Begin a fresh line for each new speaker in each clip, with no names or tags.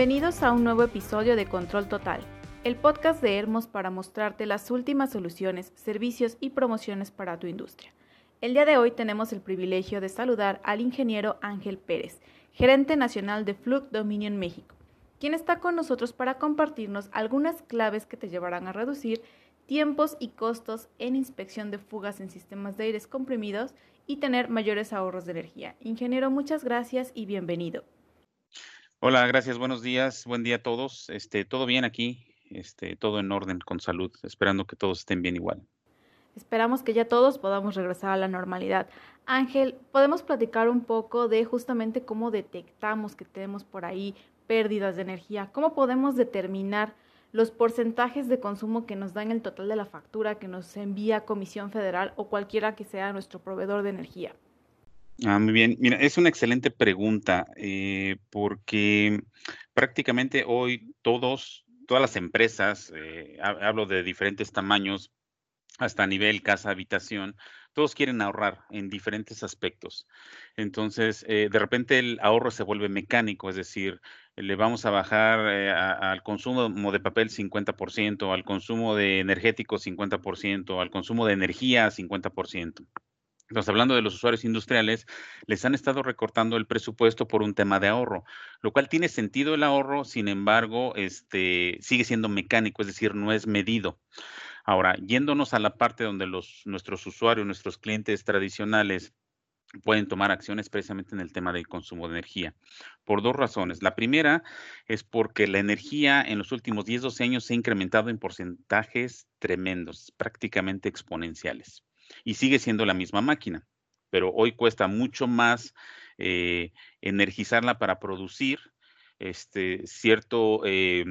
Bienvenidos a un nuevo episodio de Control Total, el podcast de Hermos para mostrarte las últimas soluciones, servicios y promociones para tu industria. El día de hoy tenemos el privilegio de saludar al ingeniero Ángel Pérez, gerente nacional de Flux Dominion México, quien está con nosotros para compartirnos algunas claves que te llevarán a reducir tiempos y costos en inspección de fugas en sistemas de aires comprimidos y tener mayores ahorros de energía. Ingeniero, muchas gracias y bienvenido.
Hola, gracias, buenos días, buen día a todos. Este, todo bien aquí, este, todo en orden, con salud, esperando que todos estén bien igual.
Esperamos que ya todos podamos regresar a la normalidad. Ángel, ¿podemos platicar un poco de justamente cómo detectamos que tenemos por ahí pérdidas de energía? ¿Cómo podemos determinar los porcentajes de consumo que nos dan el total de la factura que nos envía Comisión Federal o cualquiera que sea nuestro proveedor de energía?
Ah, muy bien. Mira, es una excelente pregunta eh, porque prácticamente hoy todos, todas las empresas, eh, hablo de diferentes tamaños, hasta nivel casa, habitación, todos quieren ahorrar en diferentes aspectos. Entonces, eh, de repente el ahorro se vuelve mecánico, es decir, le vamos a bajar al consumo de papel 50%, al consumo de energético 50%, al consumo de energía 50%. Entonces, hablando de los usuarios industriales, les han estado recortando el presupuesto por un tema de ahorro, lo cual tiene sentido el ahorro, sin embargo, este, sigue siendo mecánico, es decir, no es medido. Ahora, yéndonos a la parte donde los, nuestros usuarios, nuestros clientes tradicionales pueden tomar acciones precisamente en el tema del consumo de energía, por dos razones. La primera es porque la energía en los últimos 10, 12 años se ha incrementado en porcentajes tremendos, prácticamente exponenciales, y sigue siendo la misma máquina, pero hoy cuesta mucho más eh, energizarla para producir este cierto... Eh,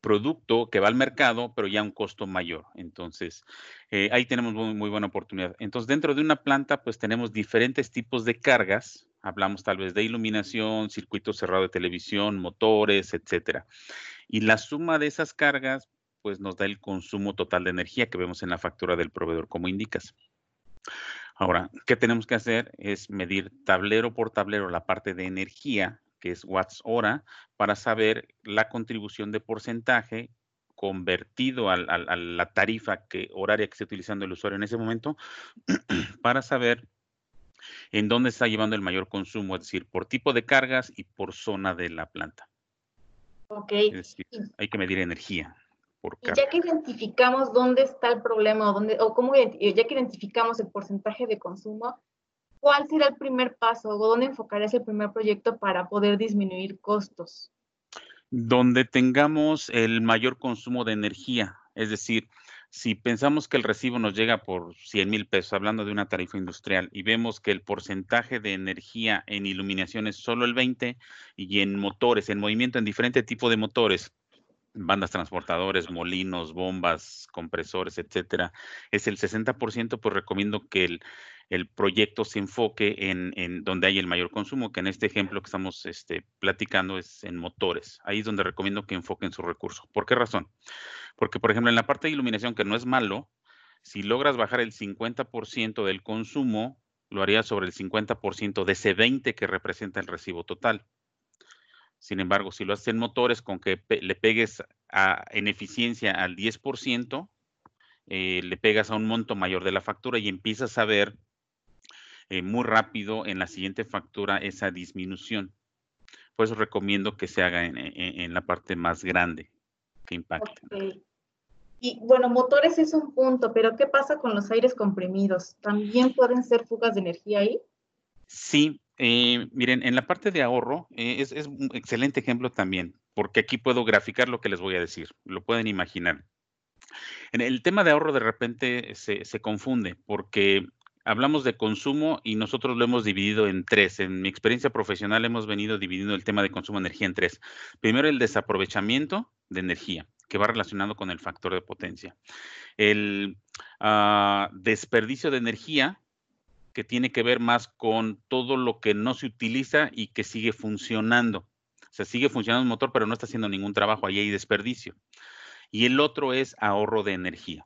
producto que va al mercado, pero ya a un costo mayor. Entonces, eh, ahí tenemos muy, buena oportunidad. Entonces, dentro de una planta, pues tenemos diferentes tipos de cargas. Hablamos tal vez de iluminación, circuito cerrado de televisión, motores, etcétera. Y la suma de esas cargas, pues nos da el consumo total de energía que vemos en la factura del proveedor, como indicas. Ahora, ¿qué tenemos que hacer? Es medir tablero por tablero la parte de energía que es watts hora, para saber la contribución de porcentaje convertido a, la tarifa que, horaria que esté utilizando el usuario en ese momento, para saber en dónde está llevando el mayor consumo, es decir, por tipo de cargas y por zona de la planta.
Ok.
hay que medir energía.
Por ya que identificamos dónde está el problema o, dónde, o cómo, ya que identificamos el porcentaje de consumo, ¿cuál será el primer paso o dónde enfocarías el primer proyecto para poder disminuir costos?
Donde tengamos el mayor consumo de energía, es decir, si pensamos que el recibo nos llega por 100 mil pesos, hablando de una tarifa industrial, y vemos que el porcentaje de energía en iluminación es solo el 20 y en motores, en movimiento, en diferente tipo de motores, bandas transportadores, molinos, bombas, compresores, etcétera, es el 60%, pues recomiendo que el, el proyecto se enfoque en, donde hay el mayor consumo, que en este ejemplo que estamos este, platicando es en motores. Ahí es donde recomiendo que enfoquen su recurso. ¿Por qué razón? Porque, por ejemplo, en la parte de iluminación, que no es malo, si logras bajar el 50% del consumo, lo harías sobre el 50% de ese 20 que representa el recibo total. Sin embargo, si lo haces en motores con que le pegues en eficiencia al 10%, eh, le pegas a un monto mayor de la factura y empiezas a ver eh, muy rápido en la siguiente factura esa disminución. Por eso recomiendo que se haga en, la parte más grande que impacte.
Y bueno, motores es un punto, pero ¿qué pasa con los aires comprimidos? ¿También pueden ser fugas de energía ahí?
Sí, eh, miren, en la parte de ahorro eh, es, un excelente ejemplo también, porque aquí puedo graficar lo que les voy a decir, lo pueden imaginar. En el tema de ahorro de repente se, confunde, porque hablamos de consumo y nosotros lo hemos dividido en tres. En mi experiencia profesional hemos venido dividiendo el tema de consumo de energía en tres. Primero, el desaprovechamiento de energía, que va relacionado con el factor de potencia. El ah, desperdicio de energía, que tiene que ver más con todo lo que no se utiliza y que sigue funcionando. O sea, sigue funcionando el motor, pero no está haciendo ningún trabajo, ahí hay desperdicio. Y el otro es ahorro de energía.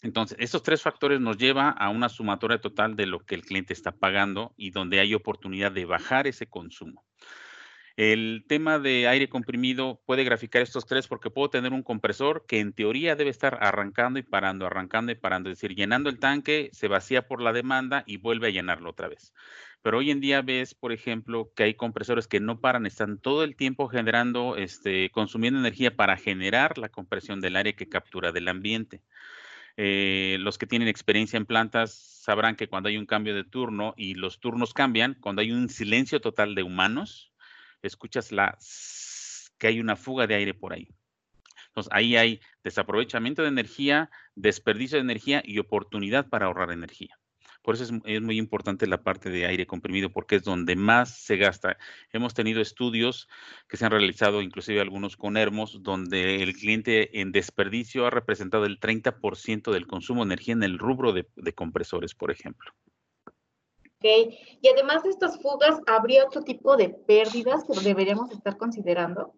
Entonces, estos tres factores nos lleva a una sumatoria total de lo que el cliente está pagando y donde hay oportunidad de bajar ese consumo. El tema de aire comprimido puede graficar estos tres porque puedo tener un compresor que en teoría debe estar arrancando y parando, arrancando y parando, es decir, llenando el tanque, se vacía por la demanda y vuelve a llenarlo otra vez. Pero hoy en día ves, por ejemplo, que hay compresores que no paran, están todo el tiempo generando, este, consumiendo energía para generar la compresión del aire que captura del ambiente. Eh, los que tienen experiencia en plantas sabrán que cuando hay un cambio de turno y los turnos cambian, cuando hay un silencio total de humanos, escuchas la que hay una fuga de aire por ahí. Entonces, ahí hay desaprovechamiento de energía, desperdicio de energía y oportunidad para ahorrar energía. Por eso es, muy importante la parte de aire comprimido, porque es donde más se gasta. Hemos tenido estudios que se han realizado, inclusive algunos con Hermos, donde el cliente en desperdicio ha representado el 30% del consumo de energía en el rubro de compresores, por ejemplo.
Y además de estas fugas, ¿habría otro tipo de pérdidas que deberíamos estar considerando?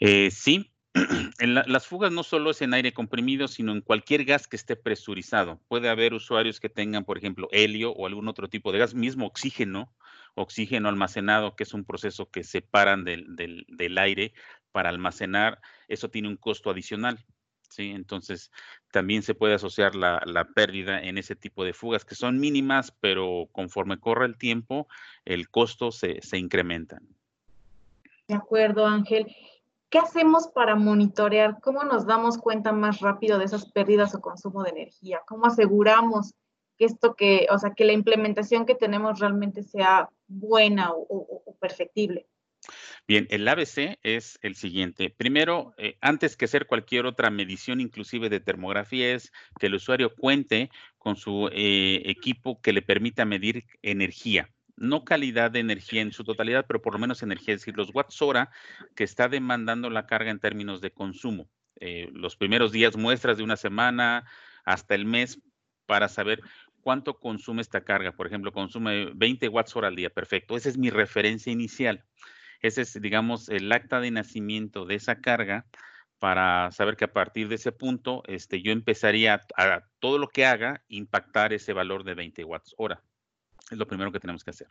Eh, sí. Las fugas no solo es en aire comprimido, sino en cualquier gas que esté presurizado. Puede haber usuarios que tengan, por ejemplo, helio o algún otro tipo de gas, mismo oxígeno, oxígeno almacenado, que es un proceso que separan del, del aire para almacenar. Eso tiene un costo adicional. ¿Sí? Entonces, también se puede asociar la, pérdida en ese tipo de fugas que son mínimas, pero conforme corre el tiempo, el costo se, se incrementa.
De acuerdo, Ángel. ¿Qué hacemos para monitorear? ¿Cómo nos damos cuenta más rápido de esas pérdidas o consumo de energía? ¿Cómo aseguramos que esto que, o sea, que la implementación que tenemos realmente sea buena o perfectible?
Bien, el ABC es el siguiente. Primero, eh, antes que hacer cualquier otra medición, inclusive de termografía, es que el usuario cuente con su eh, equipo que le permita medir energía. No calidad de energía en su totalidad, pero por lo menos energía, es decir, los watts hora que está demandando la carga en términos de consumo. Eh, los primeros días, muestras de una semana hasta el mes para saber cuánto consume esta carga. Por ejemplo, consume 20 watts hora al día. Perfecto. Esa es mi referencia inicial. Ese es, digamos, el acta de nacimiento de esa carga para saber que a partir de ese punto este, yo empezaría a, todo lo que haga impactar ese valor de 20 watts hora. Es lo primero que tenemos que hacer.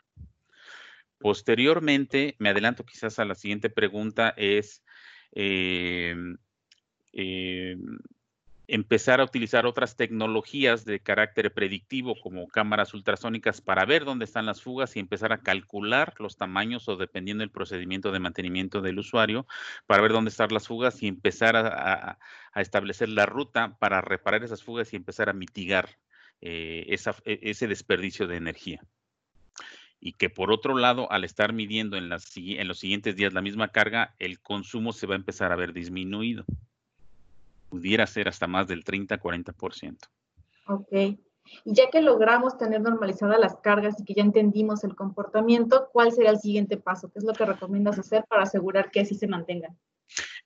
Posteriormente, me adelanto quizás a la siguiente pregunta, es eh, eh, empezar a utilizar otras tecnologías de carácter predictivo como cámaras ultrasónicas para ver dónde están las fugas y empezar a calcular los tamaños o dependiendo del procedimiento de mantenimiento del usuario para ver dónde están las fugas y empezar a, establecer la ruta para reparar esas fugas y empezar a mitigar eh, e, ese desperdicio de energía. Y que por otro lado, al estar midiendo en, en los siguientes días la misma carga, el consumo se va a empezar a ver disminuido pudiera ser hasta más del 30-40%.
Ok. Y ya que logramos tener normalizadas las cargas y que ya entendimos el comportamiento, ¿cuál será el siguiente paso? ¿Qué es lo que recomiendas hacer para asegurar que así se mantengan?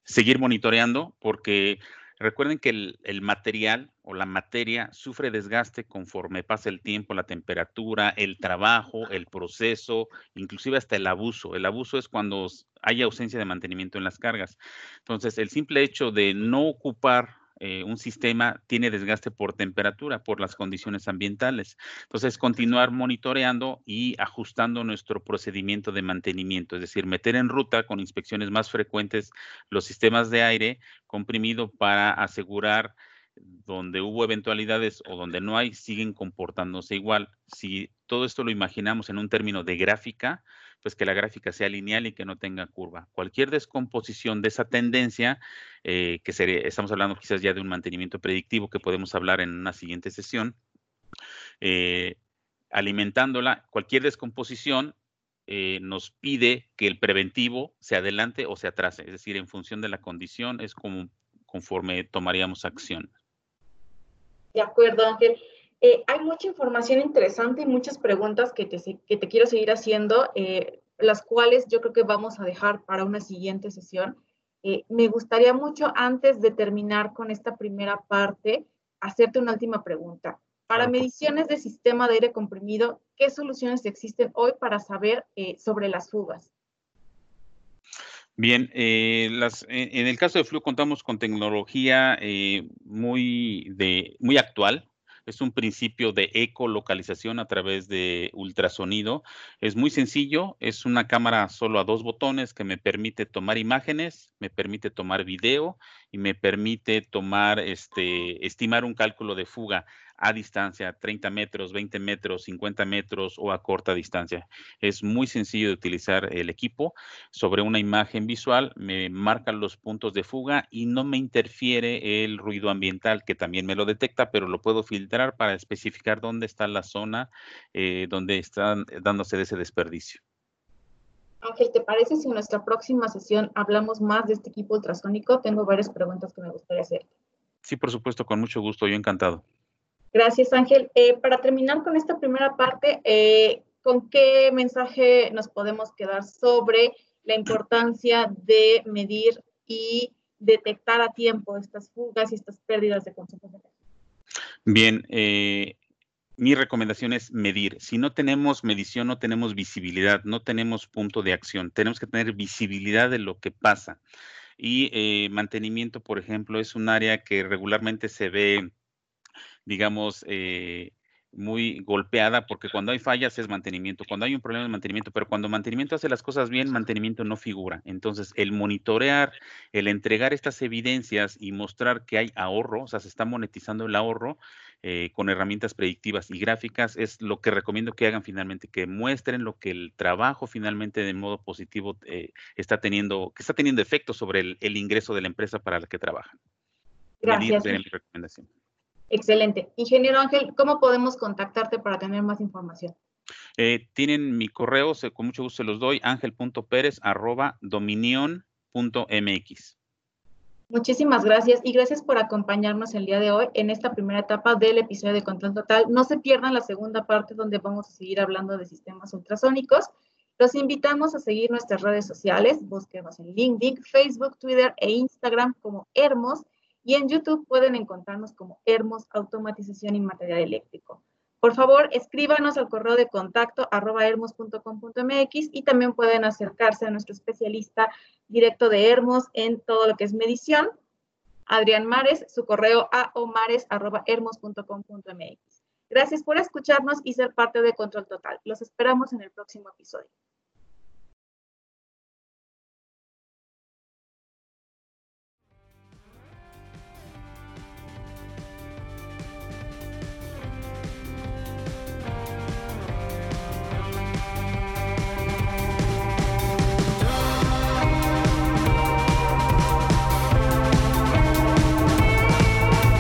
Seguir monitoreando porque Recuerden que el, material o la materia sufre desgaste conforme pasa el tiempo, la temperatura, el trabajo, el proceso, inclusive hasta el abuso. El abuso es cuando hay ausencia de mantenimiento en las cargas. Entonces, el simple hecho de no ocupar eh, un sistema tiene desgaste por temperatura, por las condiciones ambientales. Entonces, continuar monitoreando y ajustando nuestro procedimiento de mantenimiento, es decir, meter en ruta con inspecciones más frecuentes los sistemas de aire comprimido para asegurar donde hubo eventualidades o donde no hay, siguen comportándose igual. Si todo esto lo imaginamos en un término de gráfica, pues que la gráfica sea lineal y que no tenga curva. Cualquier descomposición de esa tendencia, eh, que sería, estamos hablando quizás ya de un mantenimiento predictivo que podemos hablar en una siguiente sesión, eh, alimentándola, cualquier descomposición eh, nos pide que el preventivo se adelante o se atrase, es decir, en función de la condición es como conforme tomaríamos acción.
De acuerdo, Ángel. Eh, hay mucha información interesante y muchas preguntas que te, que te quiero seguir haciendo, eh, las cuales yo creo que vamos a dejar para una siguiente sesión. Eh, me gustaría mucho, antes de terminar con esta primera parte, hacerte una última pregunta. Para mediciones de sistema de aire comprimido, ¿qué soluciones existen hoy para saber sobre las fugas?
Bien, las, en el caso de Flu contamos con tecnología muy, de, muy actual, Es un principio de ecolocalización a través de ultrasonido. Es muy sencillo, es una cámara solo a dos botones que me permite tomar imágenes, me permite tomar video y me permite tomar, este, estimar un cálculo de fuga a distancia, 30 metros, 20 metros, 50 metros o a corta distancia. Es muy sencillo de utilizar el equipo. Sobre una imagen visual me marca los puntos de fuga y no me interfiere el ruido ambiental, que también me lo detecta, pero lo puedo filtrar para especificar dónde está la zona eh, donde están dándose de ese desperdicio.
Ángel, ¿te parece si en nuestra próxima sesión hablamos más de este equipo ultrasónico? Tengo varias preguntas que me gustaría hacer.
Sí, por supuesto, con mucho gusto, yo encantado.
Gracias, Ángel. Eh, para terminar con esta primera parte, eh, ¿con qué mensaje nos podemos quedar sobre la importancia de medir y detectar a tiempo estas fugas y estas pérdidas de consumo de energía?
Bien, eh, mi recomendación es medir. Si no tenemos medición, no tenemos visibilidad, no tenemos punto de acción. Tenemos que tener visibilidad de lo que pasa. Y mantenimiento, por ejemplo, es un área que regularmente se ve digamos, eh, muy golpeada porque cuando hay fallas es mantenimiento, cuando hay un problema es mantenimiento, pero cuando mantenimiento hace las cosas bien, mantenimiento no figura. Entonces, el monitorear, el entregar estas evidencias y mostrar que hay ahorro, o sea, se está monetizando el ahorro eh, con herramientas predictivas y gráficas, es lo que recomiendo que hagan finalmente, que muestren lo que el trabajo finalmente de modo positivo eh, está teniendo, que está teniendo efecto sobre el, ingreso de la empresa para la que trabajan.
Gracias. mi recomendación. Excelente. Ingeniero Ángel, ¿cómo podemos contactarte para tener más información?
Eh, tienen mi correo, con mucho gusto se los doy, ángel.pérez.dominion.mx.
Muchísimas gracias y gracias por acompañarnos el día de hoy en esta primera etapa del episodio de Control Total. No se pierdan la segunda parte donde vamos a seguir hablando de sistemas ultrasónicos. Los invitamos a seguir nuestras redes sociales, búsquenos en LinkedIn, Facebook, Twitter e Instagram como Hermos y en YouTube pueden encontrarnos como Hermos Automatización y Material Eléctrico. Por favor, escríbanos al correo de contacto arroba hermos.com.mx y también pueden acercarse a nuestro especialista directo de Hermos en todo lo que es medición, Adrián Mares, su correo a omares.hermos.com.mx. Gracias por escucharnos y ser parte de Control Total. Los esperamos en el próximo episodio.